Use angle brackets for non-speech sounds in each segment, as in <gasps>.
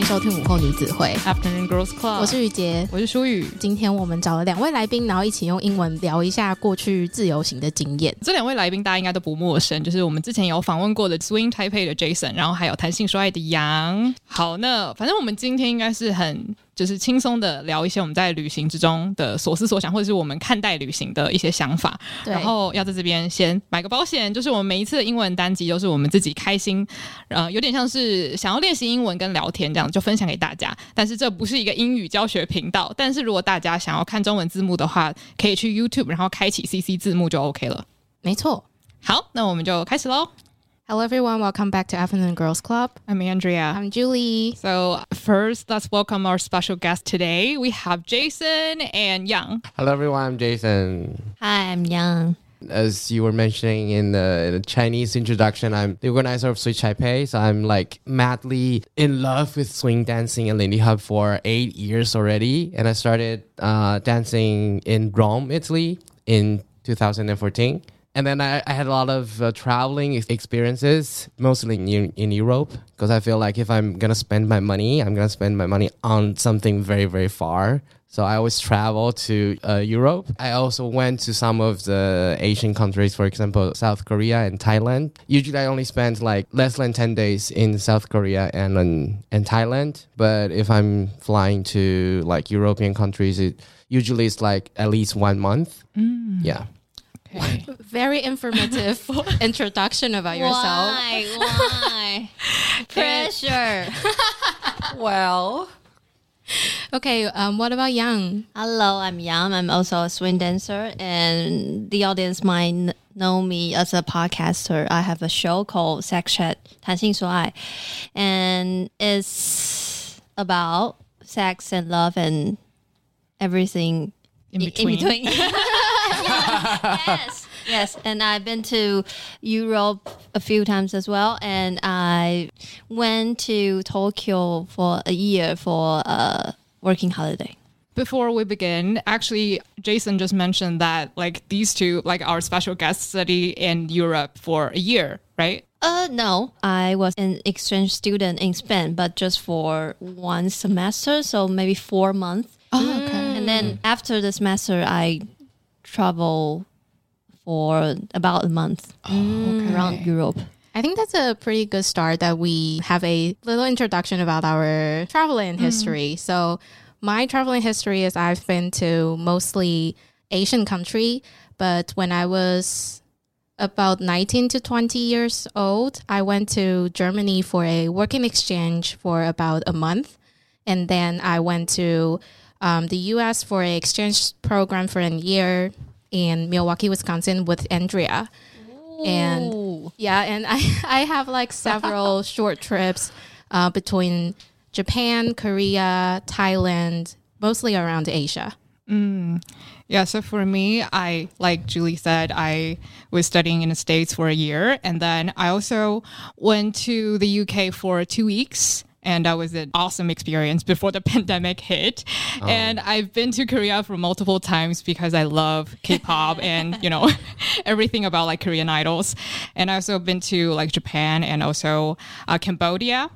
迎收听午后女子会，Afternoon Girls Club，我是雨杰。我是舒雨。今天我们找了两位来宾，然后一起用英文聊一下过去自由行的经验。这两位来宾大家应该都不陌生，就是我们之前有访问过的 Swing Taipei 的 Jason，然后还有谈性说爱的杨。好，那反正我们今天应该是很就是轻松的聊一些我们在旅行之中的所思所想，或者是我们看待旅行的一些想法。对，然后要在这边先买个保险，就是我们每一次的英文单集都是我们自己开心，呃，有点像是想要练习英文跟聊天这样，就分享给大家。但是这不是一个英语教学频道，但是如果大家想要看中文字幕的话，可以去 YouTube，然后开启 CC 字幕就 OK 了。没错。好，那我们就开始喽。Hello everyone, welcome back to Afternoon Girls Club. I'm Andrea. I'm Julie. So first, let's welcome our special guest today. We have Jason and Yang. Hello, everyone. I'm Jason. Hi, I'm Yang. As you were mentioning in the, the Chinese introduction, I'm the organizer of Switch Taipei. So I'm like madly in love with swing dancing and Lindy Hop for eight years already. And I started uh, dancing in Rome, Italy in 2014. And then I, I had a lot of uh, traveling ex- experiences, mostly in, in Europe, because I feel like if I'm going to spend my money, I'm going to spend my money on something very, very far. So I always travel to uh, Europe. I also went to some of the Asian countries, for example, South Korea and Thailand. Usually I only spend like less than 10 days in South Korea and and Thailand. But if I'm flying to like European countries, it usually it's like at least one month. Yeah. Okay. <laughs> Very informative <laughs> introduction about yourself. Why? <laughs> Why? Pressure. Well. Okay, um, what about Young? Hello, I'm Yang. I'm also a swing dancer, and the audience might kn- know me as a podcaster. I have a show called Sex Chat 谈性说爱, and it's about sex and love and everything In in between. between. yes, <laughs> yes. And I've been to Europe a few times as well, and I went to Tokyo for a year for a working holiday. Before we begin, actually, Jason just mentioned that like these two, like our special guests, study in Europe for a year, right? Uh, no, I was an exchange student in Spain, but just for one semester, so maybe four months. Oh, okay. And then after the semester, I travel for about a month oh, around Europe. I think that's a pretty good start that we have a little introduction about our traveling mm. history. So, my traveling history is I've been to mostly Asian country, but when I was about 19 to 20 years old, I went to Germany for a working exchange for about a month. And then I went to um, the US for an exchange program for a year in Milwaukee, Wisconsin with Andrea. And yeah, and I, <laughs> I have like several <laughs> short trips uh, between Japan, Korea, Thailand, mostly around Asia. Yeah, so for me, I like Julie said, I was studying in the States for a year, and then I also went to the UK for two weeks. And that was an awesome experience before the <laughs> pandemic hit. And I've been to Korea for multiple times because I love K-pop <laughs> and you know <laughs> everything about like Korean idols. And I've also been to like Japan and also uh, Cambodia.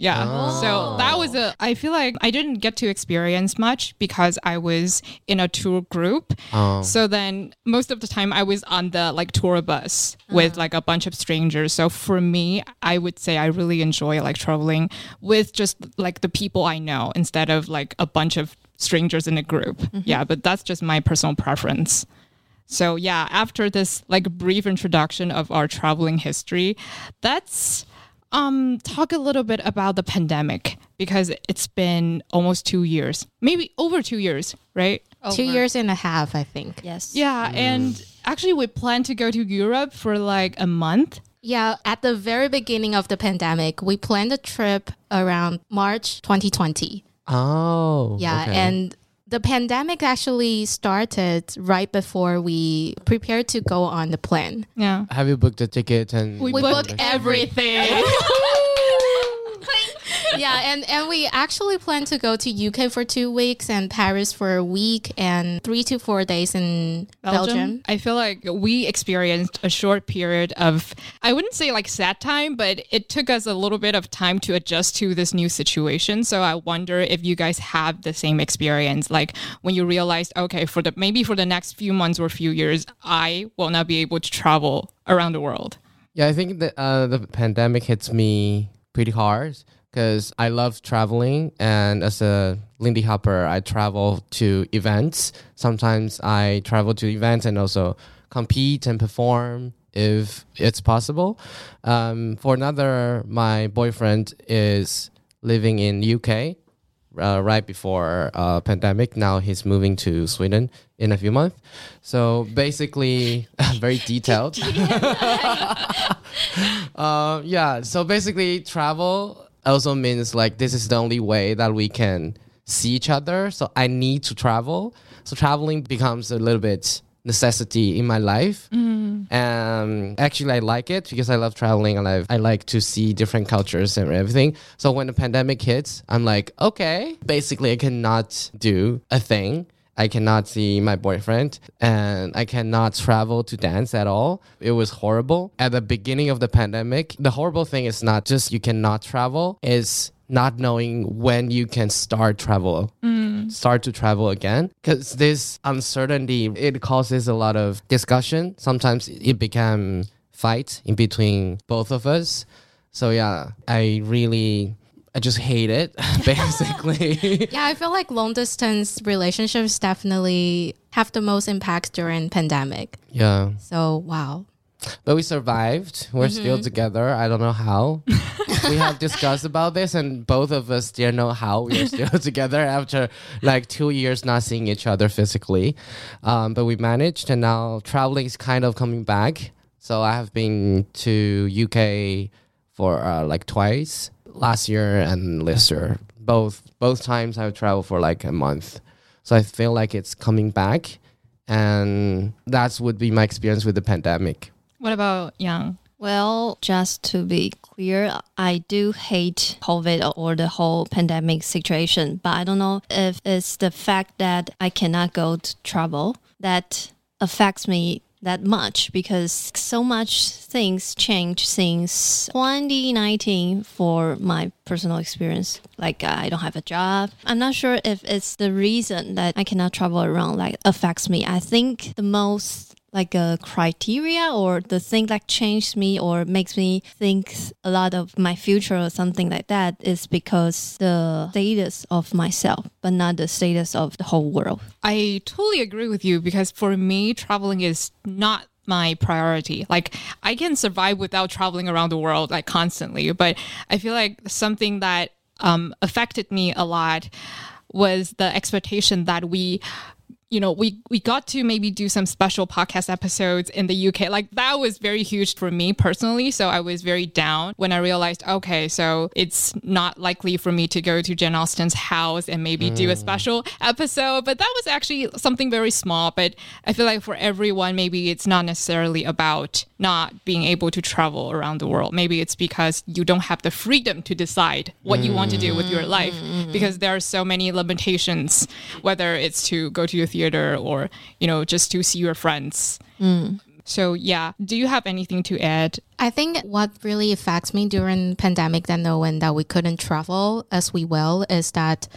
Yeah. So that was a, oh. I feel like I didn't get to experience much because I was in a tour group. Oh. So then most of the time I was on the like tour bus with uh. like a bunch of strangers. So for me, I would say I really enjoy like traveling with just like the people I know instead of like a bunch of strangers in a group. Mm-hmm. Yeah. But that's just my personal preference. So yeah, after this like brief introduction of our traveling history, let's um talk a little bit about the pandemic because it's been almost 2 years. Maybe over 2 years, right? Two years and a half, I think. Yes. Yeah, and actually we plan to go to Europe for like a month. Yeah, at the very beginning of the pandemic, we planned a trip around March 2020. Oh. Yeah, okay. and the pandemic actually started right before we prepared to go on the plane. Yeah. have you booked the ticket and We, We booked booked everything. <laughs> yeah, and, and we actually plan to go to UK for two weeks and Paris for a week and three to four days in Belgium. I feel like we experienced a short period of, I wouldn't say like sad time, but it took us a little bit of time to adjust to this new situation. So I wonder if you guys have the same experience, like when you realized, okay, for the maybe for the next few months or few years, I will not be able to travel around the world. Yeah, I think that uh, the pandemic hits me pretty hard because I love traveling, and as a Lindy Hopper, I travel to events. Sometimes I travel to events and also compete and perform if it's possible. Um, for another, my boyfriend is living in UK uh, right before uh, pandemic. Now he's moving to Sweden in a few months. So basically, <laughs> very detailed. <laughs> <laughs> uh, yeah. So basically, travel also means like this is the only way that we can see each other. So I need to travel. So traveling becomes a little bit necessity in my life. Mm. Um, actually, I like it because I love traveling and I, I like to see different cultures and everything. So when the pandemic hits, I'm like, okay, basically, I cannot do a thing. I cannot see my boyfriend and I cannot travel to dance at all. It was horrible. At the beginning of the pandemic, the horrible thing is not just you cannot travel, is not knowing when you can start travel, mm. start to travel again. Because this uncertainty, it causes a lot of discussion. Sometimes it became fight in between both of us. So yeah, I really I just hate it, <laughs> <laughs> basically. yeah, I feel like long distance relationships definitely have the most impact during pandemic. Yeah. So wow. But we survived. We're mm-hmm. still together. I don't know how. <laughs> we have discussed about this, and both of us still know how we are still together after like two years not seeing each other physically. Um, but we managed, and now traveling is kind of coming back. So I have been to UK for uh, like twice last year and this year. Both both times I've traveled for like a month. So I feel like it's coming back, and that's would be my experience with the pandemic. What about Yang? Well, just to be clear, I do hate COVID or the whole pandemic situation, but I don't know if it's the fact that I cannot go to travel that affects me that much because so much things changed since 2019 for my personal experience. Like uh, I don't have a job. I'm not sure if it's the reason that I cannot travel around like affects me. I think the most like a criteria or the thing that changed me or makes me think a lot of my future or something like that is because the status of myself but not the status of the whole world i totally agree with you because for me traveling is not my priority. Like I can survive without traveling around the world like constantly, but I feel like something that um, affected me a lot was the expectation that we you know, we we got to maybe do some special podcast episodes in the UK. Like that was very huge for me personally. So I was very down when I realized, okay, so it's not likely for me to go to Jane Austen's house and maybe mm. do a mm. special episode. But that was actually something very small. But I feel like for everyone, maybe it's not necessarily about not being able to travel around the world. Maybe it's because you don't have the freedom to decide what mm. you want to do with your life mm. because there are so many limitations, whether it's to go to a theater theater or you know just to see your friends mm. so yeah do you have anything to add i think what really affects me during pandemic then knowing that we couldn't travel as we will is that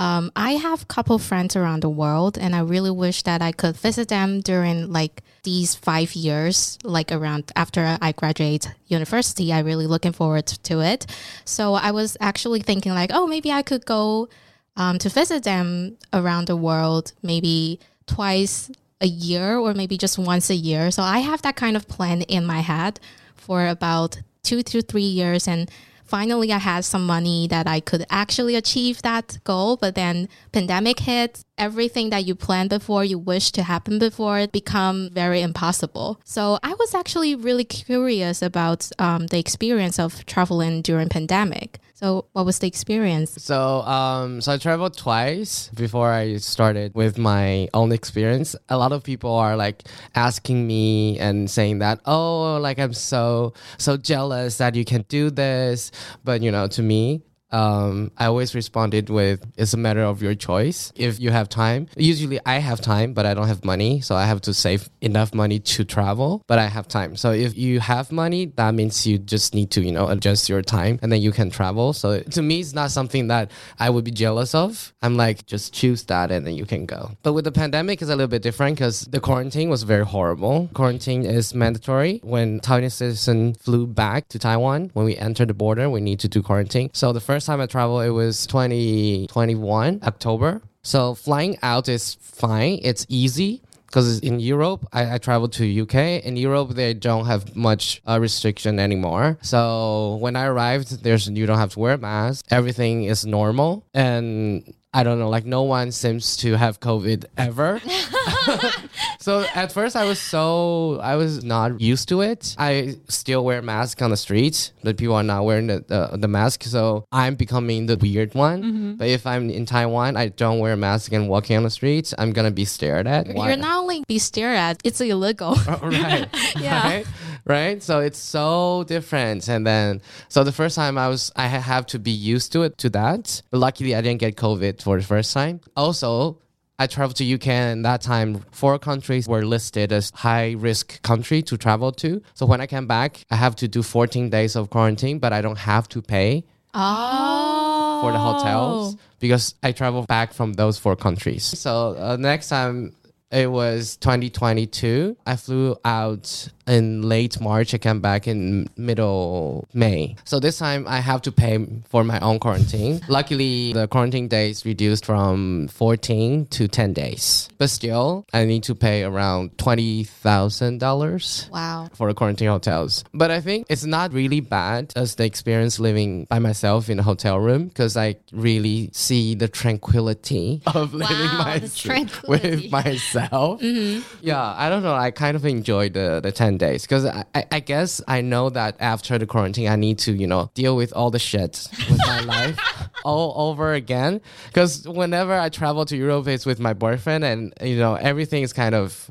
um, I have a couple friends around the world, and I really wish that I could visit them during like these five years, like around after I graduate university. I really looking forward to it. So I was actually thinking like, oh, maybe I could go um, to visit them around the world, maybe twice a year or maybe just once a year. So I have that kind of plan in my head for about two to three years. And finally, I had some money that I could actually achieve that goal. But then pandemic hit, everything that you planned before, you wish to happen before, become very impossible. So I was actually really curious about um, the experience of traveling during pandemic. So, what was the experience? So, um, so I traveled twice before I started with my own experience. A lot of people are like asking me and saying that, oh, like I'm so so jealous that you can do this. But you know, to me, um, I always responded with, "It's a matter of your choice. If you have time, usually I have time, but I don't have money, so I have to save enough money to travel. But I have time. So if you have money, that means you just need to, you know, adjust your time, and then you can travel. So to me, it's not something that I would be jealous of. I'm like, just choose that, and then you can go. But with the pandemic, it's a little bit different because the quarantine was very horrible. Quarantine is mandatory when Taiwanese citizen flew back to Taiwan. When we enter the border, we need to do quarantine. So the first time I traveled, it was 2021 October. So flying out is fine. It's easy because in Europe, I, I traveled to UK. In Europe, they don't have much uh, restriction anymore. So when I arrived, there's you don't have to wear a mask. Everything is normal, and I don't know, like no one seems to have COVID ever. <laughs> so at first I was so I was not used to it. I still wear mask on the streets, but people are not wearing the, the, the mask. So I'm becoming the weird one. Mm-hmm. But if I'm in Taiwan, I don't wear a mask and walking on the streets, I'm gonna be stared at. Why- You're not only be stared at, it's illegal. Oh, right. <laughs> Yeah. <laughs> Right. Right. So it's so different. And then, so the first time I was, I have to be used to it, to that. But luckily, I didn't get COVID for the first time. Also, I traveled to UK and that time four countries were listed as high risk country to travel to. So when I came back, I have to do 14 days of quarantine, but I don't have to pay oh. for the hotels because I traveled back from those four countries. So uh, next time it was 2022. I flew out in late March. I came back in middle May. So this time I have to pay for my own quarantine. <laughs> Luckily, the quarantine days reduced from 14 to 10 days. But still, I need to pay around $20,000 Wow. for the quarantine hotels. But I think it's not really bad as the experience living by myself in a hotel room because I really see the tranquility <laughs> of living my, <laughs> with myself. Mm-hmm. Yeah, I don't know. I kind of enjoy the, the 10 days because I, I, guess I know that after the quarantine, I need to, you know, deal with all the shit with my <laughs> life all over again. Because whenever I travel to Europe, it's with my boyfriend and, you know, everything is kind of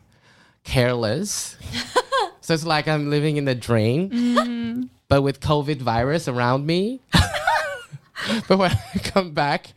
careless. <laughs> so it's like I'm living in the drain, mm-hmm. but with COVID virus around me. <laughs> but when I come back,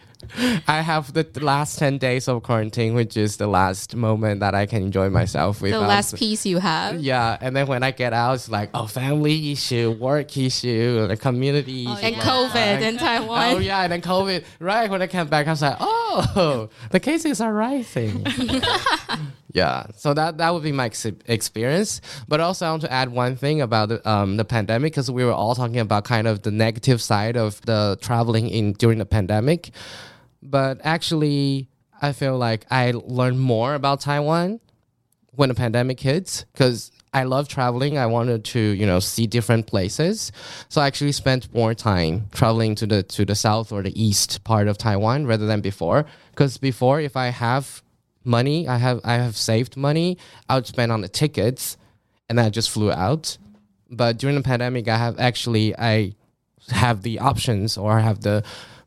I have the last 10 days of quarantine, which is the last moment that I can enjoy myself with. The last piece you have. Yeah, and then when I get out, it's like, oh, family issue, work issue, the community issue. And Yeah. COVID in Taiwan. Oh yeah, and then COVID. Right when I came back, I was like, oh, the cases are rising. <laughs> yeah, so that that would be my ex- experience. But also, I want to add one thing about the, um, the pandemic because we were all talking about kind of the negative side of the traveling in during the pandemic. But actually, I feel like I learned more about Taiwan when the pandemic hits because I love traveling. I wanted to, you know, see different places. So I actually spent more time traveling to the to the south or the east part of Taiwan rather than before. Because before, if I have money, I have I have saved money, I would spend on the tickets, and I just flew out. But during the pandemic, I have actually I have the options or I have the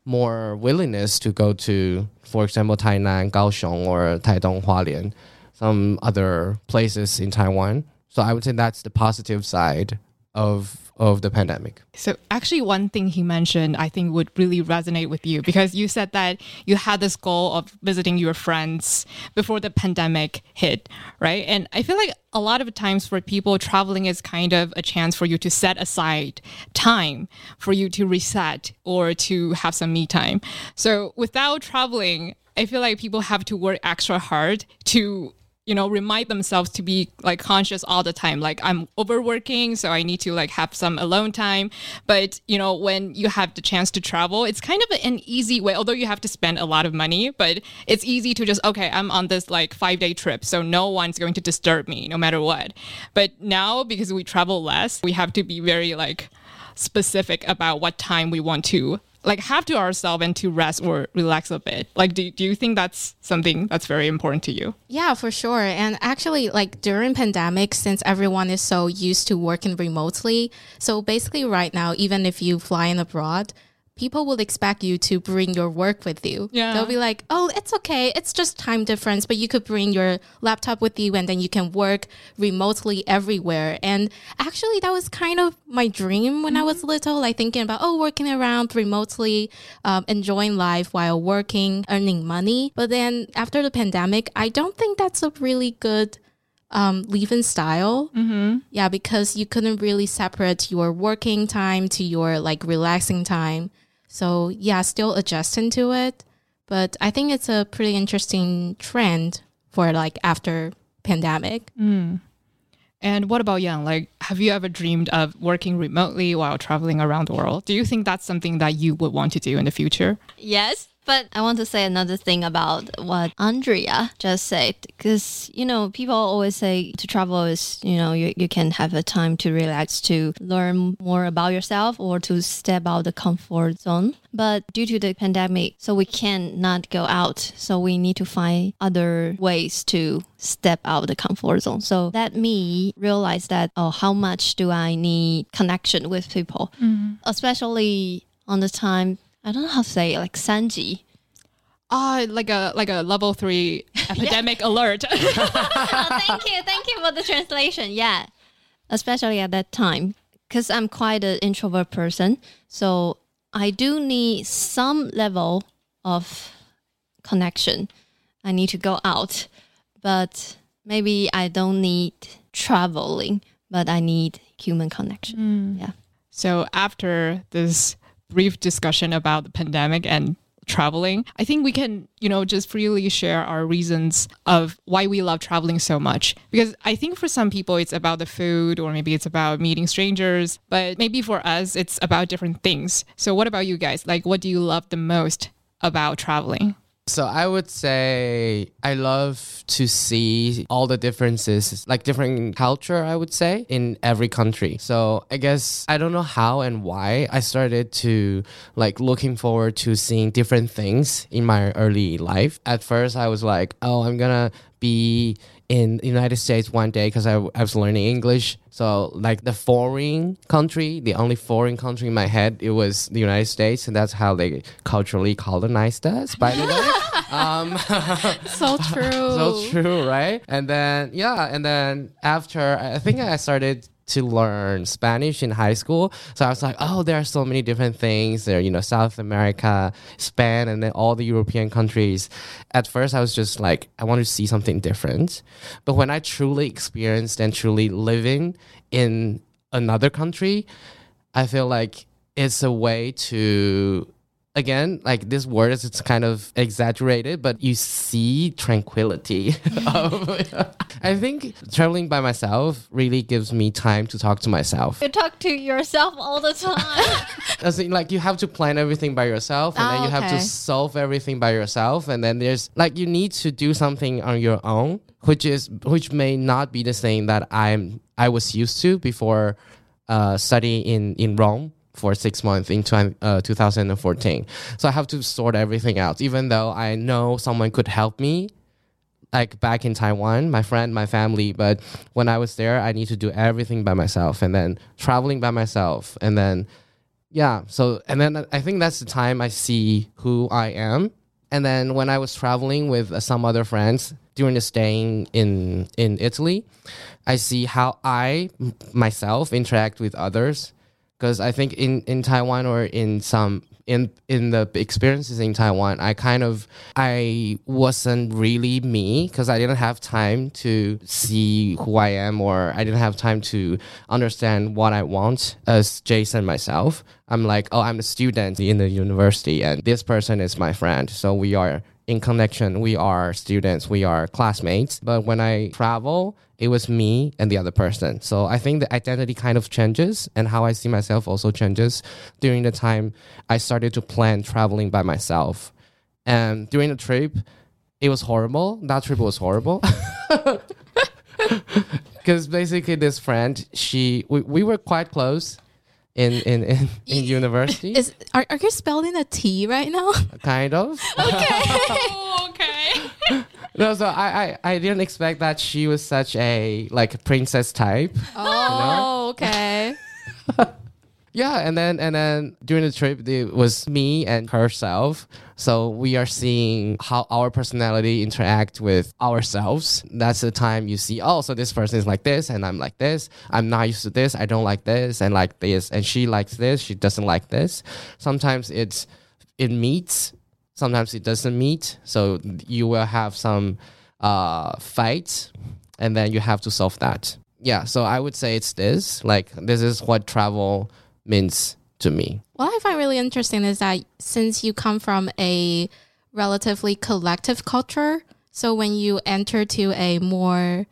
more willingness to go to, for example, Tainan, Kaohsiung, or Taidong, Hualien, some other places in Taiwan. So I would say that's the positive side of of the pandemic. So actually one thing he mentioned I think would really resonate with you because you said that you had this goal of visiting your friends before the pandemic hit, right? And I feel like a lot of times for people traveling is kind of a chance for you to set aside time for you to reset or to have some me time. So without traveling, I feel like people have to work extra hard to you know remind themselves to be like conscious all the time. Like i'm overworking so i need to like have some alone time. But you know when you have the chance to travel it's kind of an easy way although you have to spend a lot of money but it's easy to just okay i'm on this like five day trip so no one's going to disturb me no matter what. But now because we travel less we have to be very like specific about what time we want to like have to ourselves and to rest or relax a bit like do, do you think that's something that's very important to you Yeah, for sure. And actually, like during pandemic, since everyone is so used to working remotely, so basically right now, even if you fly in abroad, people will expect you to bring your work with you. Yeah. They'll be like, oh, it's okay. It's just time difference, but you could bring your laptop with you and then you can work remotely everywhere. And actually, that was kind of my dream when I was little, like thinking about, oh, working around remotely, um, enjoying life while working, earning money. But then after the pandemic, I don't think that's a really good um, living style. Mm-hmm. Yeah, because you couldn't really separate your working time to your like relaxing time. So yeah, still adjusting to it. But I think it's a pretty interesting trend for like after pandemic. Mm. And what about Yang? Like, have you ever dreamed of working remotely while traveling around the world? Do you think that's something that you would want to do in the future? Yes. But I want to say another thing about what Andrea just said, because, you know, people always say to travel is, you know, you, you can have a time to relax, to learn more about yourself or to step out the comfort zone. But due to the pandemic, so we can not go out. So we need to find other ways to step out the comfort zone. So that me realize that, oh, how much do I need connection with people, mm-hmm. especially on the time I don't know how to say it, like Sanji. Ah, like a like a level three <laughs> epidemic alert. oh, <laughs> thank you, thank you for the translation. Yeah, especially at that time, because I'm quite an introvert person, so I do need some level of connection. I need to go out, but maybe I don't need traveling, but I need human connection. Yeah. So after this brief discussion about the pandemic and traveling, I think we can, you know, just freely share our reasons of why we love traveling so much. Because I think for some people it's about the food or maybe it's about meeting strangers, but maybe for us it's about different things. So what about you guys? Like what do you love the most about traveling? So I would say I love to see all the differences, like different culture, I would say, in every country. So I guess I don't know how and why I started to like looking forward to seeing different things in my early life. At first I was like, oh, I'm gonna be in the United States one day because I, I was learning English. So like the foreign country, the only foreign country in my head, it was the United States, and that's how they culturally colonized us. By the way, <laughs> um, So <laughs> true. so true, right? And then yeah, and then after I think I started to learn Spanish in high school. So I was like, oh, there are so many different things. There, you know, South America, Spain, and then all the European countries. At first, I was just like, I want to see something different. But when I truly experienced and truly living in another country, I feel like it's a way to again like this word is it's kind of exaggerated but you see tranquility <laughs> i think traveling by myself really gives me time to talk to myself. You talk to yourself all the time. <laughs> as in, like you have to plan everything by yourself and then Oh, you have to solve everything by yourself and then there's like you need to do something on your own which is which may not be the same that i'm i was used to before uh studying in in rome for six months in twen- uh, 2014 so i have to sort everything out even though i know someone could help me like back in Taiwan, my friend, my family. But when I was there, I need to do everything by myself and then traveling by myself. And then, yeah. So, and then I think that's the time I see who I am. And then when I was traveling with uh, some other friends during the staying in, in Italy, I see how I myself interact with others. Because I think in, in Taiwan or in some in in the experiences in Taiwan, I kind of I wasn't really me because I didn't have time to see who I am or I didn't have time to understand what I want as Jason myself. I'm like, oh, I'm a student in the university and this person is my friend. So we are in connection. We are students. We are classmates. But when I travel, it was me and the other person. So I think the identity kind of changes and how I see myself also changes during the time I started to plan traveling by myself. And during the trip, it was horrible. That trip was horrible. <laughs> Because basically, this friend, she we, we were quite close in in in, <laughs> in university, Is are, are you spelling a T right now? <laughs> kind of. <laughs> Oh, okay. No, so I, I I didn't expect that she was such a like princess type. Oh, okay. Yeah, and then and then during the trip, it was me and herself. So we are seeing how our personality interact with ourselves. That's the time you see, oh, so this person is like this, and I'm like this. I'm not used to this. I don't like this, and like this, and she likes this. She doesn't like this. Sometimes it's it meets. Sometimes it doesn't meet. So you will have some uh, fights, and then you have to solve that. Yeah. So I would say it's this. Like this is what travel means to me. What I find really interesting is that since you come from a relatively collective culture, so when you enter to a more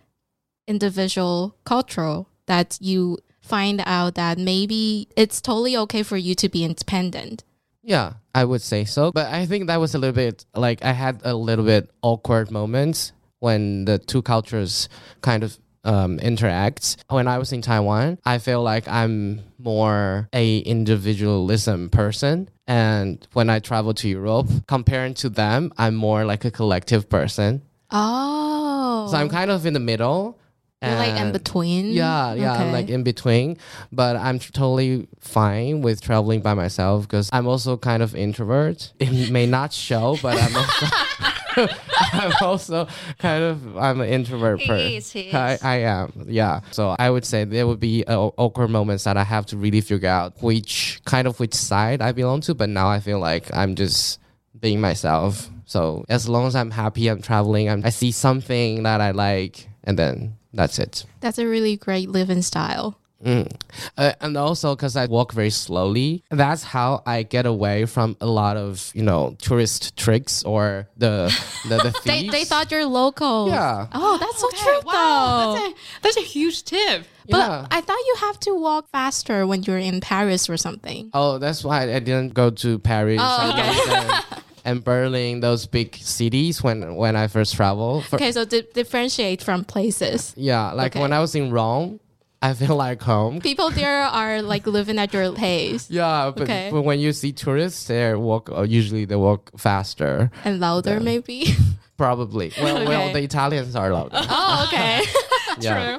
individual culture, that you find out that maybe it's totally okay for you to be independent. Yeah, I would say so. But I think that was a little bit like I had a little bit awkward moments when the two cultures kind of um, interact. When I was in Taiwan, I feel like I'm more a individualism person. And when I travel to Europe, comparing to them, I'm more like a collective person. Oh. So I'm kind of in the middle. You're like in between. Yeah, yeah, I'm Okay. like in between, but I'm totally fine with traveling by myself because I'm also kind of introvert. It may not show, but I'm also <laughs> <laughs> I'm also kind of I'm an introvert He person. is, he I. I am, yeah. So I would say there would be uh, awkward moments that I have to really figure out which kind of which side I belong to. But now I feel like I'm just being myself. So as long as I'm happy, I'm traveling. I'm, I see something that I like, and then that's it. That's a really great living style. Mm. Uh, and also because I walk very slowly, that's how I get away from a lot of you know tourist tricks or the the, the <laughs> They, thieves. they thought you're local. Yeah. Oh, that's so Okay, true wow, though. that's a, that's a huge tip. But Yeah. I thought you have to walk faster when you're in Paris or something. Oh, that's why I didn't go to Paris Oh, and, and Berlin, those big cities when when I first traveled. Okay, so di- differentiate from places. Yeah, like Okay. when I was in Rome, I feel like home. People there are like living at your pace Yeah, but, Okay. but when you see tourists, they walk. Uh, usually they walk faster. and louder, maybe. <laughs> Probably. Well, well, the Italians are louder. oh, okay. <laughs> <laughs> yeah.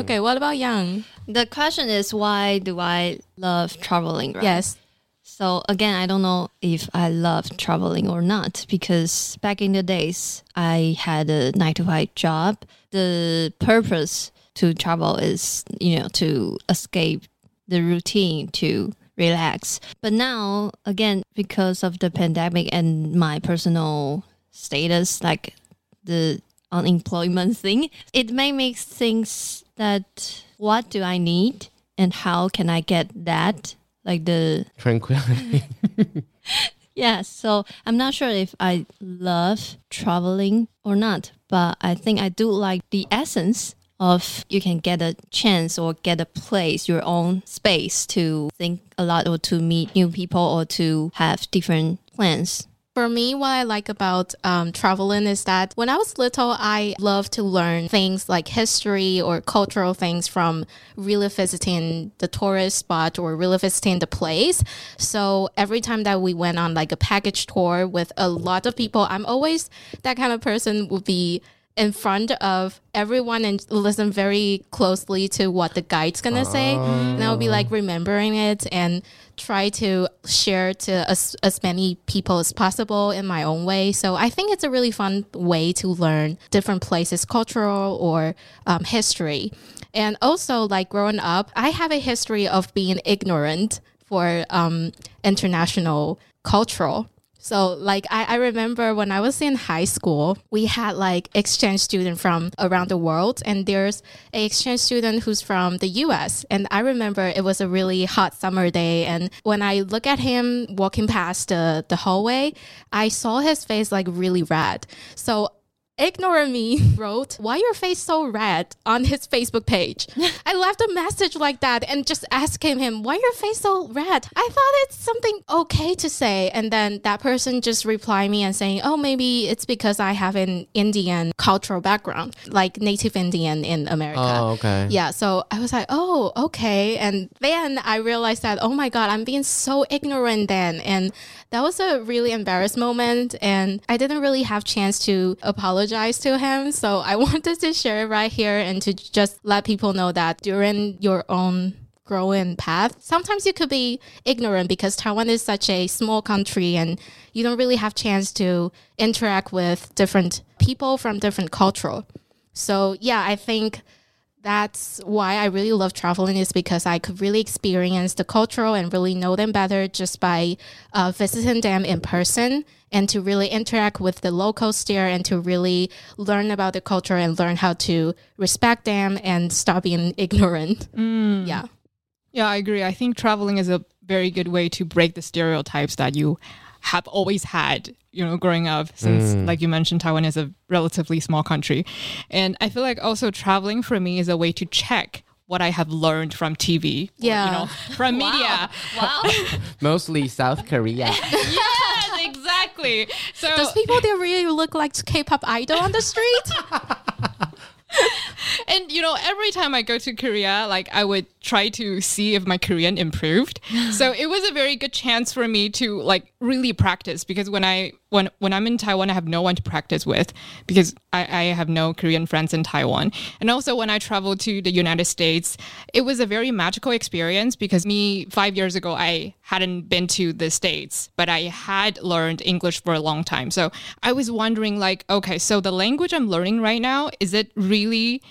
okay, what about Yang? The question is why do I love traveling? Right? Yes. So again, I don't know if I love traveling or not because back in the days, I had a nine to five job. The purpose to travel is, you know, to escape the routine, to relax. But now, again, because of the pandemic and my personal status, like the unemployment <laughs> thing, it may make things that what do I need and how can I get that? Like the Tranquility. <laughs> <laughs> yeah, so I'm not sure if I love traveling or not, but I think I do like the essence of you can get a chance or get a place, your own space to think a lot or to meet new people or to have different plans. For me, what I like about um, traveling is that when I was little, I loved to learn things like history or cultural things from really visiting the tourist spot or really visiting the place. So every time that we went on like a package tour with a lot of people, I'm always that kind of person would be in front of everyone and listen very closely to what the guide's gonna say. And I'll be like remembering it and try to share to as, as many people as possible in my own way. So I think it's a really fun way to learn different places, cultural or um, history. And also, like growing up, I have a history of being ignorant for um, international cultural. So like I, I remember when I was in high school, we had like exchange student from around the world and there's a exchange student who's from the US. And I remember it was a really hot summer day and when I look at him walking past the, the hallway, I saw his face like really red. So Ignore me <laughs> wrote, Why your face so red on his Facebook page? <laughs> I left a message like that and just asking him, Why your face so red? I thought it's something okay to say. And then that person just replied me and saying, Oh, maybe it's because I have an Indian cultural background, like native Indian in America. Oh, okay. Yeah, so I was like, oh, okay. And then I realized that, oh my God, I'm being so ignorant then. And that was a really embarrassed moment. And I didn't really have chance to apologize to him. <laughs> So I <laughs> wanted to share it right here and to just let people know that during your own growing path. Sometimes you could be ignorant because Taiwan is such a small country and you don't really have chance to interact with different people from different culture. So yeah, I think that's why I really love traveling is because I could really experience the cultural and really know them better just by uh, visiting them in person and to really interact with the locals there and to really learn about the culture and learn how to respect them and stop being <laughs> ignorant. Yeah. Yeah, I agree. I think traveling is a very good way to break the stereotypes that you have always had, you know, growing up since mm. like you mentioned Taiwan is a relatively small country. And I feel like also traveling for me is a way to check what I have learned from TV, or, Yeah. you know, from media. Wow. <laughs> Mostly South Korea. <laughs> yes, exactly. So Does people there really look like K-pop idol on the street? <laughs> <laughs> And you know, every time I go to Korea, like I would try to see if my Korean improved. <laughs> so it was a very good chance for me to like really practice because when I when when I'm in Taiwan, I have no one to practice with because I, I have no Korean friends in Taiwan. And also when I traveled to the United States, it was a very magical experience because me five years ago I hadn't been to the States, but I had learned English for a long time. So I was wondering like, okay, so the language I'm learning right now, is it really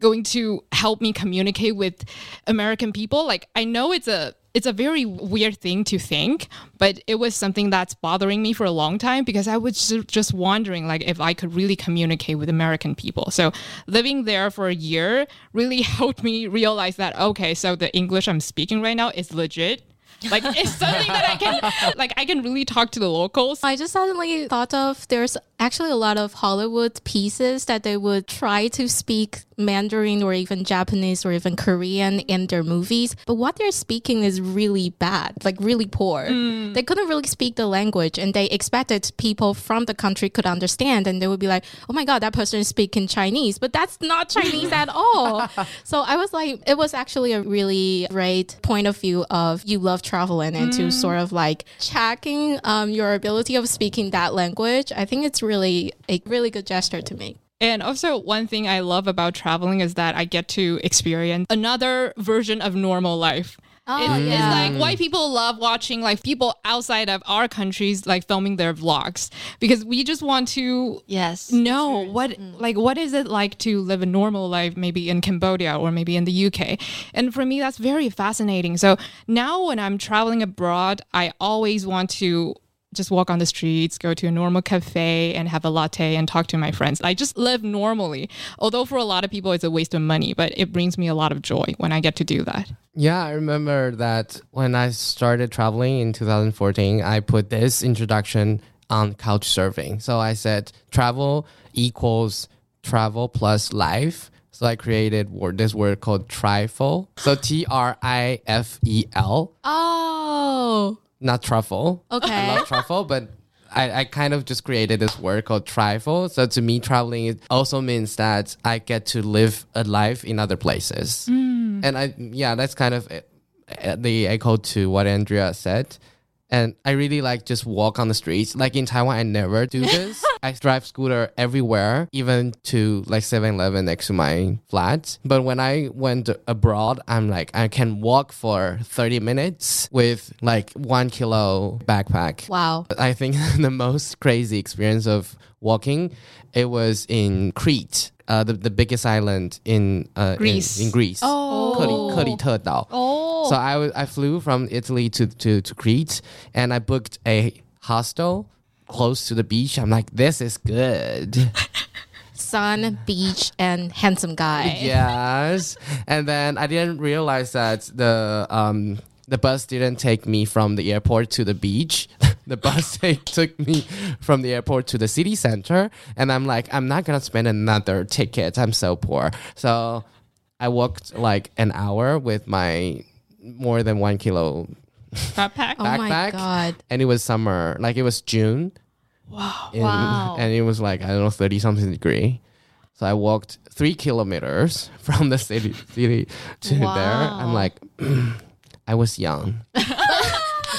going to help me communicate with American people. Like I know it's a it's a very weird thing to think, but it was something that's bothering me for a long time because I was just wondering like if I could really communicate with American people. So living there for a year really <laughs> helped me realize that okay, so the English I'm speaking right now is legit. Like it's something that I can like I can really talk to the locals. I just suddenly thought of there's actually a lot of Hollywood pieces that they would try to speak Mandarin or even Japanese or even Korean in their movies, but what they're speaking is really bad, like really poor. They couldn't really speak the language and they expected people from the country could understand and they would be like, "Oh my god, that person is speaking Chinese." But that's not <laughs> Chinese at all. So I was like it was actually a really great point of view of you love traveling and to sort of like checking um, your ability of speaking that language. I think it's really a really good gesture to make. And also, one thing I love about traveling is that I get to experience another version of normal life. Oh, It- yeah. It's like why people love watching like people outside of our countries like filming their vlogs because we just want to yes. know what mm. like what is it like to live a normal life maybe in Cambodia or maybe in the UK. And for me that's very fascinating. So now when I'm traveling abroad, I always want to just walk on the streets, go to a normal cafe and have a latte and talk to my friends. I just live normally. Although for a lot of people it's a waste of money, but it brings me a lot of joy when I get to do that. Yeah, I remember that when I started traveling in 2014, I put this introduction on couch surfing. So I said travel equals travel plus life. So I created word, this word called trifle. So T R I F E L, Oh, not truffle. Okay. I love truffle, but I, I kind of just created this word called trifle. So to me, traveling it also means that I get to live a life in other places. And I, yeah, that's kind of uh, the echo to what Andrea said. And I really like just walk on the streets. Like in Taiwan, I never do <laughs> this. I drive scooter everywhere, even to like 7-Eleven next to my flat. But when I went abroad, I'm like, I can walk for 30 minutes with like one kilo backpack. wow. I think <laughs> the most crazy experience of walking, it was in Crete, uh, the, the biggest island in uh, in- Greece. In, Greece. Oh. 克里克里特岛. Oh. So I wa- I flew from Italy to, to, to Crete and I booked a hostel close to the beach. I'm like, this is good. <laughs> Sun, beach, and handsome guy. yes. And then I didn't realize that the um the bus didn't take me from the airport to the beach. the bus <laughs> take, took me from the airport to the city center. And I'm like, I'm not gonna spend another ticket. I'm so poor. So I walked like an hour with my more than one kilo Backpack. Oh my god. and it was summer, like it was June. Wow. Wow. And it was like, I don't know, 30 something degree. So I walked three kilometers <laughs> from the city, city to there. I'm like, <clears throat> I was young. <laughs>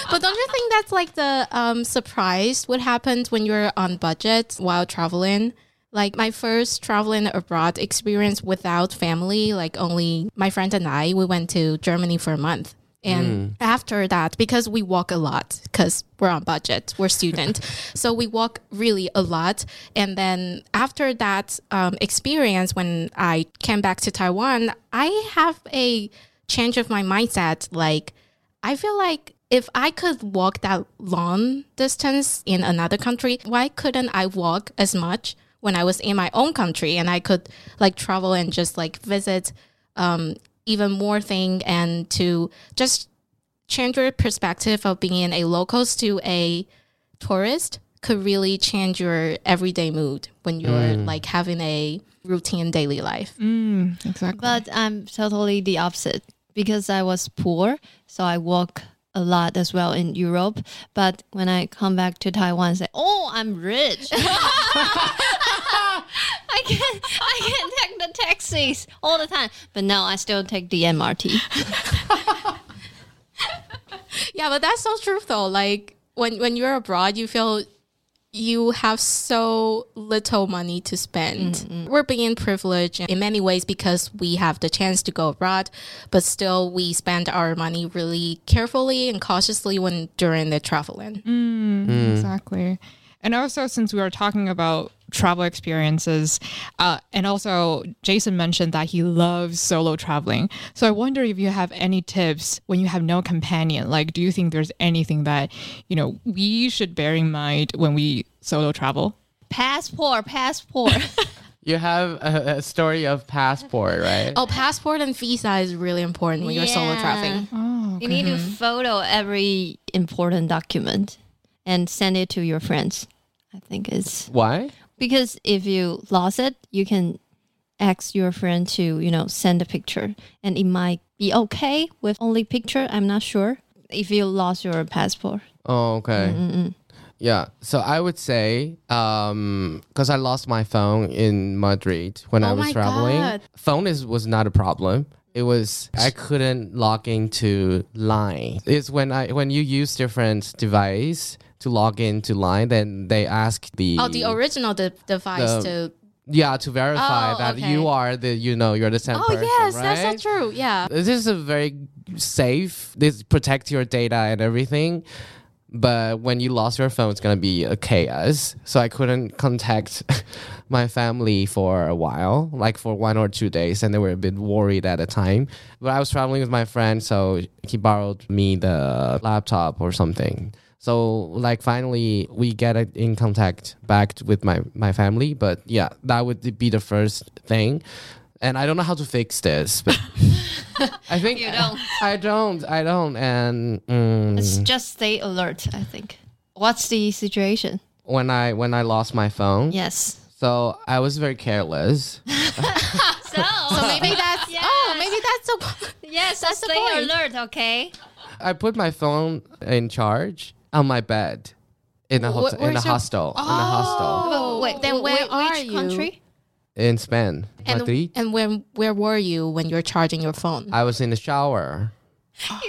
But don't you think that's like the um, surprise? What happens when you're on budget while traveling? Like my first traveling abroad experience without family, like only my friend and I, we went to Germany for a month. And after that, because we walk a lot, because we're on budget, we're student, <laughs> so we walk really a lot. And then after that um, experience, when I came back to Taiwan, I have a change of my mindset. Like I feel like if I could walk that long distance in another country, why couldn't I walk as much when I was in my own country and I could like travel and just like visit um, even more thing and to just change your perspective of being a locals to a tourist could really change your everyday mood when you're like having a routine daily life. Mm, exactly. But I'm totally the opposite because I was poor, so I walk a lot as well in Europe. But when I come back to Taiwan, say, "Oh, I'm rich." <laughs> I can I can take the taxis all the time, but now I still take the MRT. <laughs> Yeah, but that's so true though. Like when when you're abroad, you feel you have so little money to spend. We're being privileged in many ways because we have the chance to go abroad, but still we spend our money really carefully and cautiously when during the traveling. Mm, mm. Exactly. And also, since we are talking about travel experiences, uh, and also Jason mentioned that he loves solo traveling. So I wonder if you have any tips when you have no companion. Like, do you think there's anything that, you know, we should bear in mind when we solo travel? Passport, passport. <laughs> You have a, a story of passport, right? Oh, passport and visa is really important when you're solo traveling. Oh, You need to photo every important document and send it to your friends. I think it's Why? Because if you lost it, you can ask your friend to, you know, send a picture and it might be okay with only picture. I'm not sure if you lost your passport. Oh, okay. Mm, mm, mm. Yeah. So I would say, um, because I lost my phone in Madrid when I Oh was my traveling. God. Phone is was not a problem. It was I couldn't log into Line. It's when I when you use different device to log into Line, then they ask the Oh, the original de- device The- to. yeah to verify Oh, that okay. you are the you know you're the same Oh person. yes, right? that's so true. Yeah. This is a very safe. This protect your data and everything. But when you lost your phone, it's gonna be a chaos. So I couldn't contact <laughs> my family for a while, like for one or two days, and they were a bit worried at the time. But I was traveling with my friend, so he borrowed me the laptop or something. So like finally we get in contact back with my my family. But yeah, that would be the first thing. And I don't know how to fix this, but <laughs> I think You don't. I don't. I don't. And mm, It's just stay alert, I think. What's the situation? when I when I lost my phone, Yes. so I was very careless. <laughs> <laughs> So, So maybe that's. yes. Oh, maybe that's so. yes, That's the stay point. alert, okay? I put my phone in charge on my bed in a Wh- hotel, in a your- hostel in a hostel Oh, Wait, then wh- where are which you? country? in Spain, And, Madrid. and when where were you when you're charging your phone? I was in the shower.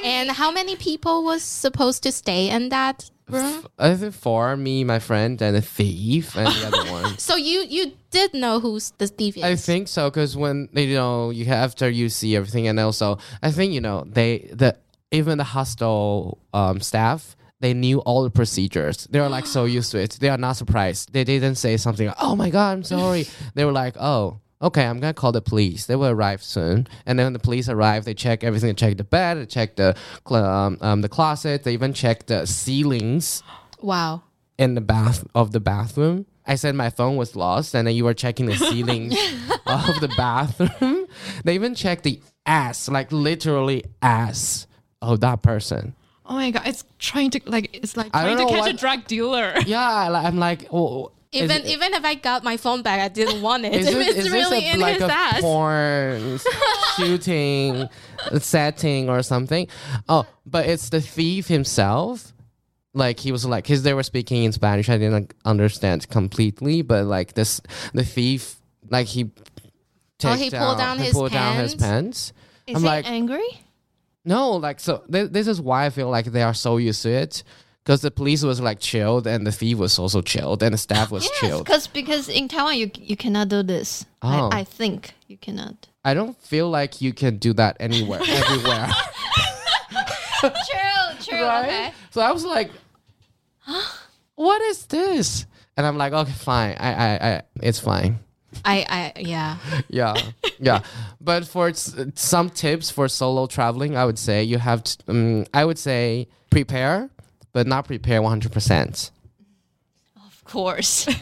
And how many people was supposed to stay in that room? I think four, me, my friend, and a thief, and the other <laughs> one. So you you did know who's the thief is. I think so because when you know you have after you see everything, and also I think you know they the even the hostel um, staff they knew all the procedures. They were like so <gasps> used to it. They are not surprised. They didn't say something. like, Oh my god, I'm sorry. <laughs> they were like, oh. Okay, I'm gonna call the police. They will arrive soon, and then when the police arrive, they check everything. They check the bed, they check the cl- um, um, the closet. They even check the ceilings wow. in the bath of the bathroom. I said my phone was lost, and then you were checking the <laughs> ceiling <laughs> of the bathroom. They even checked the ass, like literally ass of that person. Oh my god, it's trying to like it's like I trying to know catch a drug dealer. <laughs> Yeah, like, I'm like, oh. oh even it- even if I got my phone back, I didn't want it. is <laughs> if this- it's is this really a, in like his a ass. porn <laughs> shooting setting or something? Oh, but it's the thief himself. Like he was like, because they were speaking in Spanish, I didn't like, understand completely. But like this, the thief, like he, Oh, takes he pulled down he his pulled down his pants? pants. Is I'm he like- angry? No, like so. Th- this is why I feel like they are so used to it, because the police was like chilled and the thief was also chilled and the staff was Yes, chilled. because because in Taiwan you you cannot do this. Oh. I, I think you cannot. I don't feel like you can do that anywhere, <laughs> everywhere. <laughs> true, true. right? So I was like, <gasps> what is this? And I'm like, okay, fine. I, I, I it's fine. I, I, yeah. Yeah, yeah. But for some tips for solo traveling, I would say you have to. Um, I would say prepare, but not prepare 100. percent Of course. <laughs>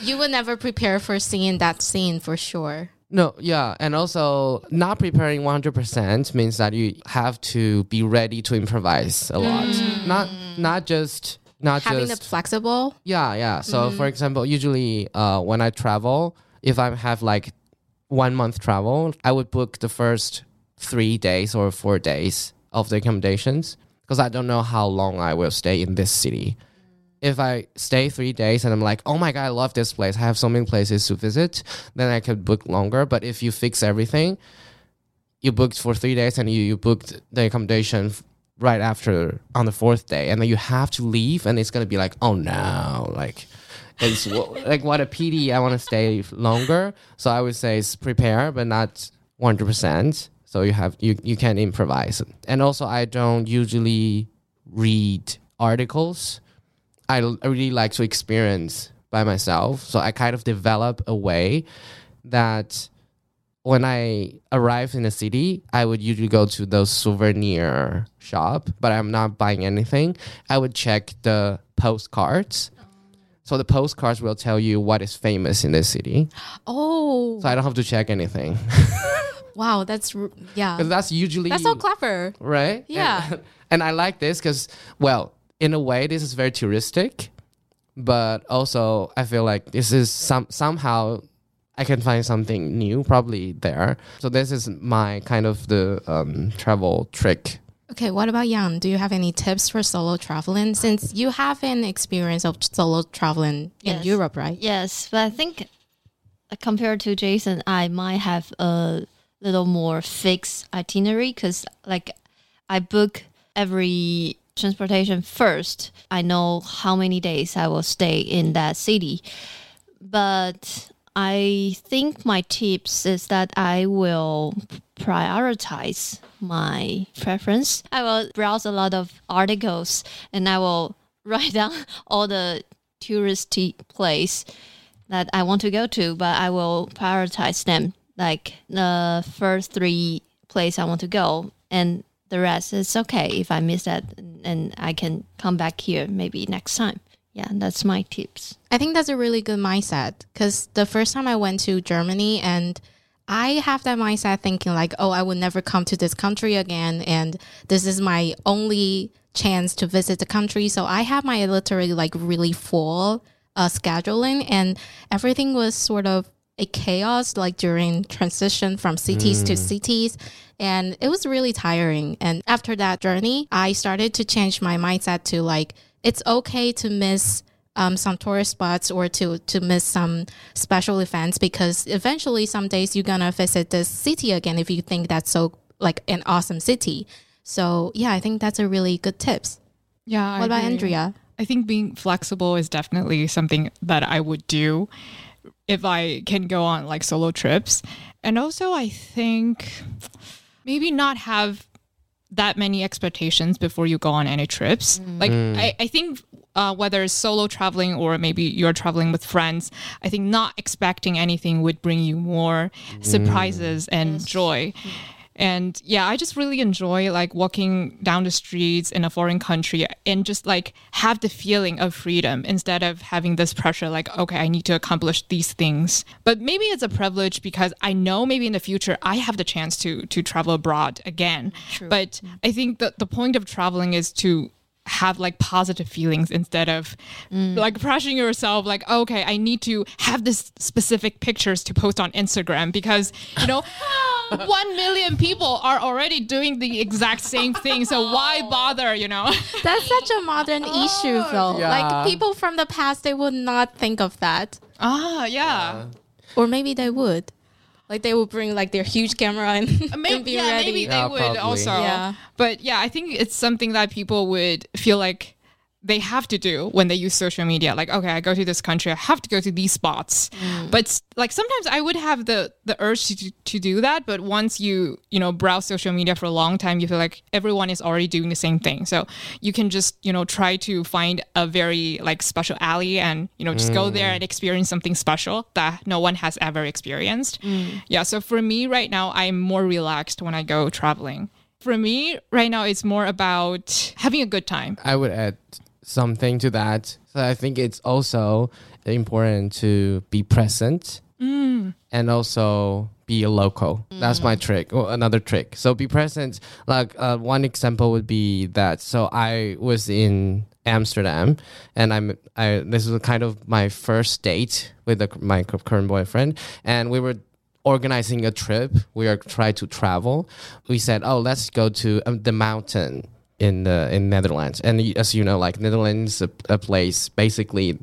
You will never prepare for seeing that scene for sure. No, yeah, and also not preparing 100% means that you have to be ready to improvise a lot. Not not just not Having just it flexible. Yeah, yeah. So for example, usually uh, when I travel, if I have like one month travel, I would book the first three days or four days of the accommodations because I don't know how long I will stay in this city. If I stay three days and I'm like, oh my god, I love this place. I have so many places to visit, then I could book longer. But if you fix everything, you booked for three days and you, you booked the accommodation right after on the fourth day and then you have to leave and it's gonna be like oh no like it's <laughs> like what a pity i want to stay longer. So i would say it's prepare but not 100% so you have you, you can improvise. And also i don't usually read articles. I, I really like to experience by myself. So i kind of develop a way that when I arrive in a city, I would usually go to the souvenir shop, but I'm not buying anything. I would check the postcards. So the postcards will tell you what is famous in the city. Oh, So I don't have to check anything. <laughs> wow. That's, yeah. Because that's usually That's so clever. right? Yeah. And, <laughs> and I like this because, well, in a way, this is very touristic, but also I feel like this is some somehow I can find something new probably there. So this is my kind of the um, travel trick. Okay, what about Yang? Do you have any tips for solo traveling? Since you have an experience of solo traveling in Europe, right? yes, but I think uh, compared to Jason, I might have a little more fixed itinerary because, like, I book every transportation first. I know how many days I will stay in that city, but I think my tips is that I will prioritize my preference. I will browse a lot of articles and I will <laughs> write down all the touristy place that I want to go to, but I will prioritize them. Like the first three place I want to go, and the rest is okay if I miss that, and I can come back here maybe next time. Yeah, that's my tips. I think that's a really good mindset because the first time I went to Germany and I have that mindset thinking like, oh, I would never come to this country again, and this is my only chance to visit the country. So I have my literally like really full uh, scheduling, and everything was sort of a chaos like during transition from cities to cities and it was really tiring and after that journey i started to change my mindset to like it's okay to miss um, some tourist spots or to to miss some special events because eventually some days you're gonna visit this city again if you think that's so like an awesome city so yeah i think that's a really good tips Yeah. I what about agree. andrea I think being flexible is definitely something that I would do if I can go on like solo trips. And also, I think maybe not have that many expectations before you go on any trips. Mm. Like, mm. I, I think uh, whether it's solo traveling or maybe you're traveling with friends, I think not expecting anything would bring you more mm. surprises and joy. And yeah, I just really enjoy like walking down the streets in a foreign country and just like have the feeling of freedom instead of having this pressure like, okay, I need to accomplish these things. But maybe it's a privilege because I know maybe in the future I have the chance to to travel abroad again. But mm-hmm. I think that the point of traveling is to have like positive feelings instead of like pressuring yourself like okay i need to have this specific pictures to post on instagram because you know <laughs> 1 million people are already doing the exact same thing so why bother you know? <laughs> That's such a modern <laughs> issue though. Yeah. like people from the past they would not think of that. Ah yeah. Or maybe they would Like they will bring like their huge camera and, <laughs> <laughs> Maybe, and be yeah, ready. maybe they Yeah, would probably. also. Yeah. But yeah, I think it's something that people would feel like they have to do when they use social media. Like, okay, I go to this country, I have to go to these spots. Mm. But like sometimes I would have the the urge to to do that, but once you you know browse social media for a long time, you feel like everyone is already doing the same thing. So you can just you know try to find a very like special alley and you know just go mm. there and experience something special that no one has ever experienced. Mm. Yeah. So for me right now, I'm more relaxed when I go traveling. For me right now, it's more about having a good time. I would add something to that. So I think it's also important to be present and also be a local. That's my trick. Or another trick. So be present. Like uh, one example would be that. So I was in Amsterdam, and I'm. I this was kind of my first date with the, my current boyfriend, and we were organizing a trip. We are trying to travel. We said, "Oh, let's go to um, the mountain in the in Netherlands." And as you know, like Netherlands, a, a place basically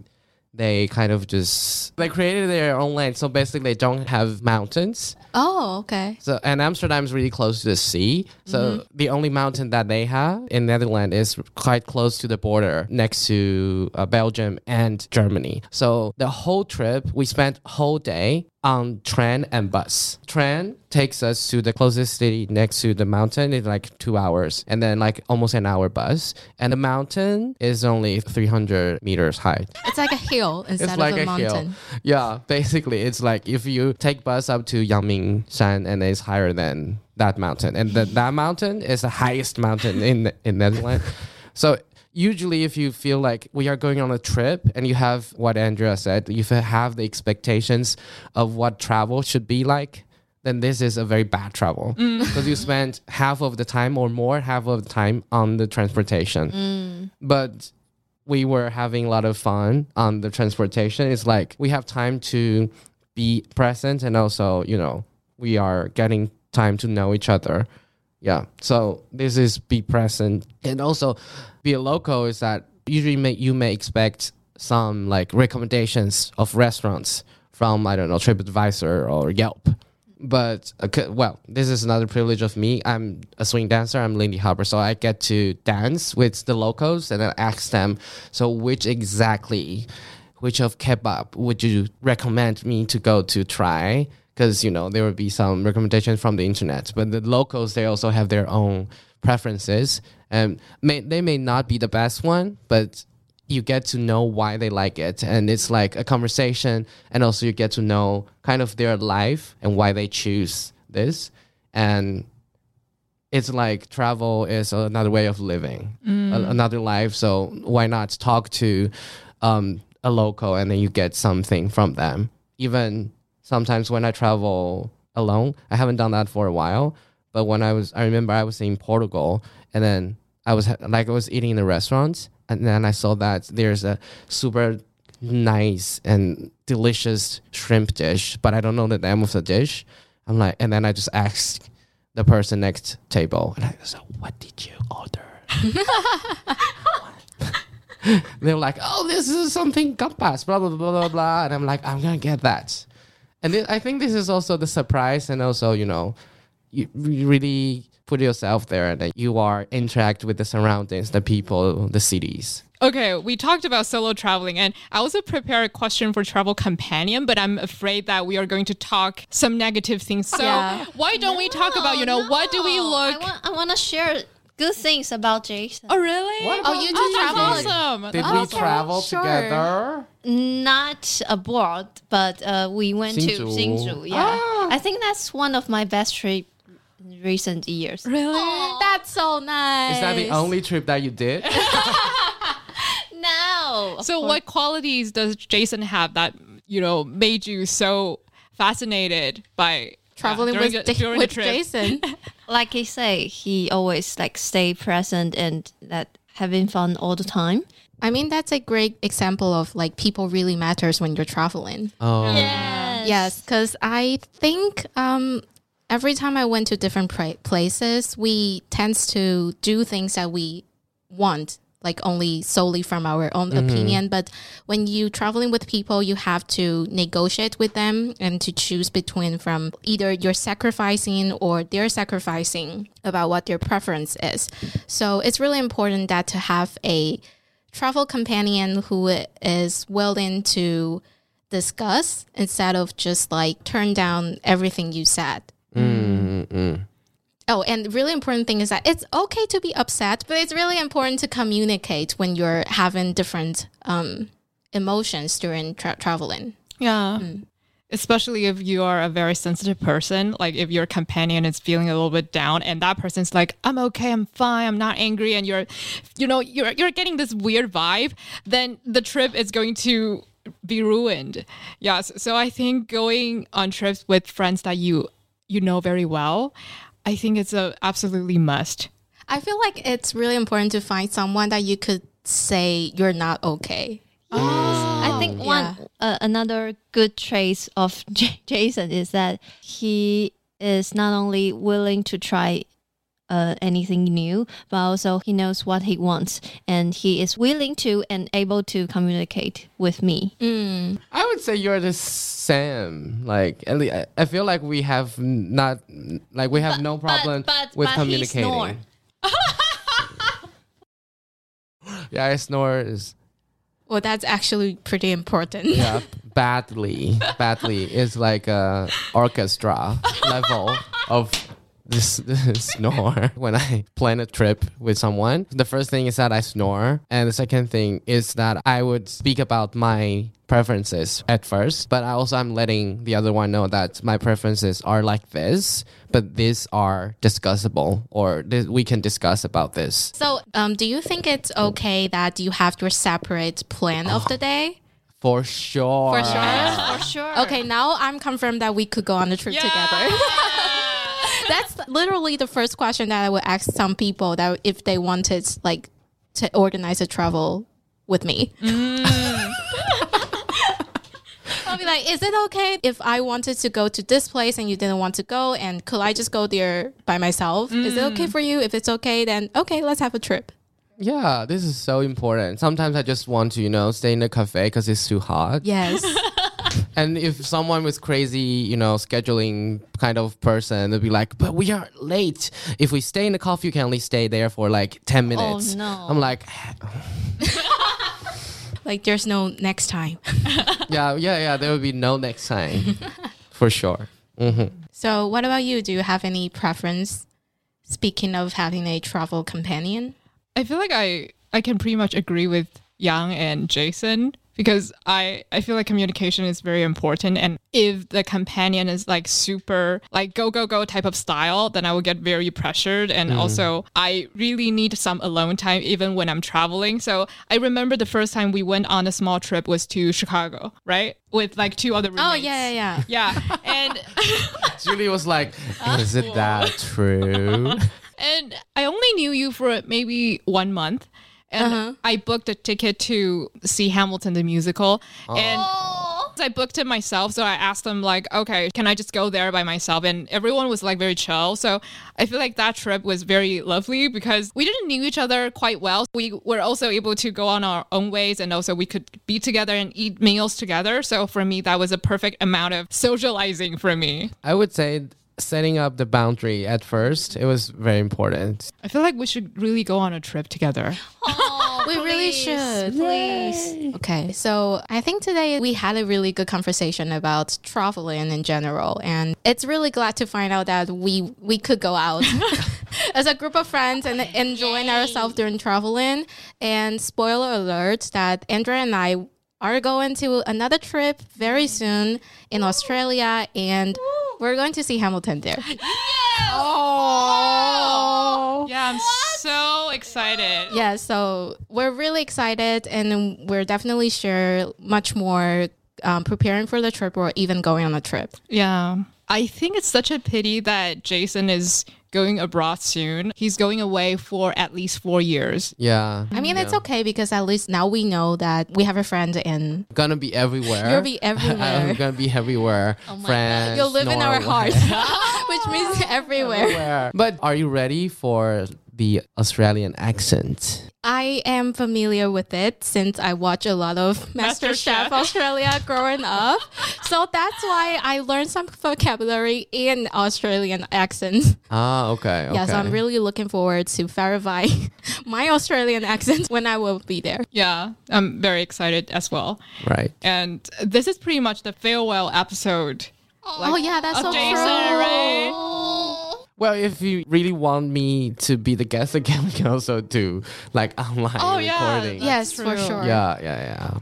they kind of just they created their own land. So basically, they don't have mountains. oh, okay. So and Amsterdam's really close to the sea. So the only mountain that they have in Netherlands is quite close to the border next to uh, Belgium and Germany. So the whole trip we spent whole day on train and bus. Train takes us to the closest city next to the mountain in like 2 hours and then like almost an hour bus. And the mountain is only 300 meters high. It's like a hill instead It's like of a, a mountain. hill. Yeah, basically, it's like if you take bus up to Yangming Shan and it's higher than that mountain, and that that mountain is the highest mountain in in Netherlands. So usually, if you feel like we are going on a trip and you have what Andrea said, you have the expectations of what travel should be like. Then this is a very bad travel mm. <laughs> because you spend half of the time or more half of the time on the transportation. Mm. But we were having a lot of fun on the transportation. It's like we have time to be present and also, you know, we are getting time to know each other. Yeah. So this is be present and also be a local is that usually may, you may expect some like recommendations of restaurants from I don't know TripAdvisor or Yelp. But uh, c- well, this is another privilege of me. I'm a swing dancer. I'm Lindy Hopper, so I get to dance with the locals and then ask them. So which exactly, which of kebab would you recommend me to go to try? Because you know there would be some recommendations from the internet, but the locals they also have their own preferences, and may they may not be the best one, but you get to know why they like it. And it's like a conversation and also you get to know kind of their life and why they choose this. And it's like travel is another way of living a- another life. So why not talk to um, a local and then you get something from them? Even sometimes when i travel alone i haven't done that for a while but when i was i remember i was in portugal and then i was like i was eating in the restaurants and then i saw that there's a super nice and delicious shrimp dish but i don't know the name of the dish. I'm like and then i just asked the person next table and i was like, what did you order? <laughs> They're like oh this is something gambas blah blah blah blah blah and i'm like i'm gonna get that. And then i think this is also the surprise and also you know you you really put yourself there and that you are interact with the surroundings the people the cities Okay, we talked about solo traveling, and I also prepared a question for travel companion, but I'm afraid that we are going to talk some negative things. So Yeah. why don't we talk about you know what do we No, look? I want, I want to share good things about Jason. oh really? What Oh, you you? do travel? That's awesome. did Okay, we travel sure. together Not abroad, but uh, we went to Hsinchu. Hsinchu. Yeah, Ah. I think that's one of my best trip in recent years. really? That's so nice. is that the only trip that you did <laughs> No. So what qualities does Jason have that you know made you so fascinated by traveling yeah, with, the- Ja- during the with? Jason? <laughs> like he say, he always like stay present and that having fun all the time. I mean, that's a great example of like people really matters when you're traveling. oh Yes. Yes, because I think um, every time I went to different places, we tends to do things that we want. like only solely from our own mm-hmm. opinion. But when you traveling with people, you have to negotiate with them and to choose between from either you're sacrificing or they're sacrificing about what their preference is. So it's really important that to have a travel companion who is willing to discuss instead of just like turn down everything you said. Oh, and really important thing is that it's okay to be upset, but it's really important to communicate when you're having different um, emotions during tra- traveling. Yeah. Especially if you are a very sensitive person, like if your companion is feeling a little bit down and that person's like, I'm okay, I'm fine, I'm not angry, and you're you know, you're you're getting this weird vibe, then the trip is going to be ruined. Yes. So I think going on trips with friends that you you know very well, I think it's a absolutely must. I feel like it's really important to find someone that you could say you're not okay. I think one uh, another good trait of <laughs> J- Jason is that he is not only willing to try uh, anything new, but also he knows what he wants, and he is willing to and able to communicate with me. I would say you're the same. Like, at least, I- I feel like we have not, like, we have no problem but- with but he snore. communicating. <laughs> yeah, I snore is Well, that's actually pretty important. yeah badly. Badly is like a orchestra <laughs> level of this, <laughs> this snore <laughs> when I plan a trip with someone. The first thing is that I snore, and the second thing is that I would speak about my preferences at first, but I also I'm letting the other one know that my preferences are like this, but these are discussable or th- we can discuss about this. So, um, do you think it's okay that you have your separate plan of the day? For sure. For sure. For sure. <laughs> Okay, now I'm confirmed that we could go on a trip together. That's literally the first question that I would ask some people that if they wanted like to organize a travel with me. Mm. <laughs> I'll be like, is it okay if I wanted to go to this place and you didn't want to go? And could I just go there by myself? Is it okay mm. for you? If it's okay, then okay, let's have a trip. Yeah, this is so important. Sometimes I just want to, you know, stay in a cafe because it's too hot. Yes. <laughs> And if someone was crazy, you know, scheduling kind of person, they'd be like, but we are late. If we stay in the coffee, you can only stay there for like 10 minutes. Oh no. I'm like, <laughs> like there's no next time. <laughs> yeah, yeah, yeah, there will be no next time <laughs> for sure. hmm So, what about you? Do you have any preference? Speaking of having a travel companion, I feel like I I can pretty much agree with Yang and Jason because I I feel like communication is very important and if the companion is like super like go go go type of style then I will get very pressured and mm. also I really need some alone time even when I'm traveling. So I remember the first time we went on a small trip was to Chicago, right? With like two other oh, roommates. oh yeah, yeah, yeah. Yeah. <laughs> And <laughs> Julie was like, is it that true? <laughs> and I only knew you for maybe one month. And uh-huh. I booked a ticket to see Hamilton the musical. Oh. And oh. I booked it myself. So I asked them, like, okay, can I just go there by myself? And everyone was like very chill. So I feel like that trip was very lovely because we didn't know each other quite well. We were also able to go on our own ways and also we could be together and eat meals together. So for me, that was a perfect amount of socializing for me. I would say setting up the boundary at first, it was very important. I feel like we should really go on a trip together. We really should. Please. Okay, so I think today we had a really good conversation about traveling in general, and it's really glad to find out that we we could go out <laughs> <laughs> as a group of friends and enjoying ourselves during traveling. And spoiler alert, that Andrea and I are going to another trip very mm. soon in Australia, and we're going to see Hamilton there. <laughs> Oh, yeah, I'm so excited. Yeah, so we're really excited, and we're definitely sure much more um, preparing for the trip or even going on a trip. Yeah. I think it's such a pity that Jason is going abroad soon. He's going away for at least four years. Yeah. I mean, it's okay because at least now we know that we have a friend in. gonna be everywhere. You'll be everywhere. I'm <laughs> gonna be everywhere. France, You'll live in our hearts, <laughs> <laughs> which means everywhere. Everywhere. But are you ready for the Australian accent? I am familiar with it since I watch a lot of <laughs> MasterChef MasterChef. Australia growing up. So that's why I learned some vocabulary in Australian accents. Ah, okay. Yeah, so I'm really looking forward to verify <laughs> my Australian accent when I will be there. Yeah, I'm very excited as well. right. And this is pretty much the farewell episode. oh yeah, that's so Jason, true. right? Well, if you really want me to be the guest <laughs> again, we can also do like <laughs> online Oh, yeah. recording. Yes, for sure. yeah, yeah, yeah.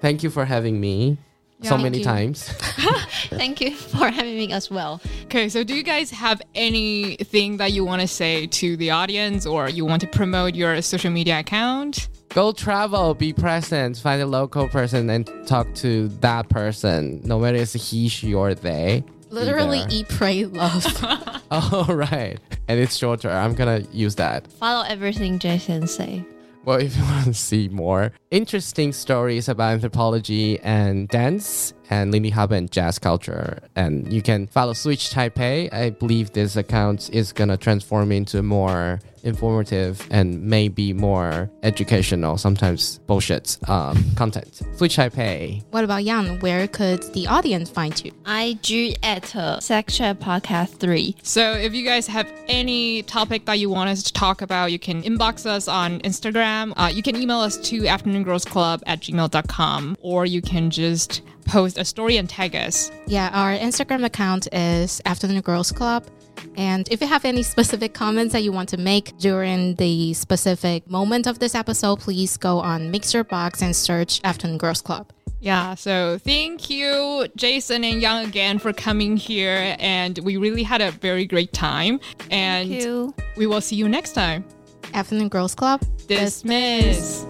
Thank you for having me so Thank many you. times. <laughs> Thank you for having me as well. Okay, so do you guys have anything that you want to say to the audience or you want to promote your social media account? Go travel, be present, find a local person and talk to that person, no matter it's he, she, or they. Be Literally there. eat, pray, love. <laughs> <laughs> Oh, right. And it's shorter. I'm gonna use that. Follow everything Jason say. Well, <laughs> if you want to see more interesting stories about anthropology and dance and Lindy Hop and jazz culture, and you can follow Switch Taipei. I believe this account is gonna transform into more informative and maybe more educational, sometimes bullshit um, content. Switch Taipei. what about Yang? Where could the audience find you? IG at uh, Sex Chat Podcast 3. So if you guys have any topic that you want us to talk about, you can inbox us on Instagram. Uh, you can email us to afternoongirlsclub at gmail.com or you can just post a story and tag us. Yeah, our Instagram account is Afternoon Girls Club. And if you have any specific comments that you want to make during the specific moment of this episode, please go on MixerBox and search Afternoon Girls Club. Yeah, so thank you, Jason and Yang, again for coming here. And we really had a very great time. And we will see you next time. Afternoon Girls Club. Dismiss.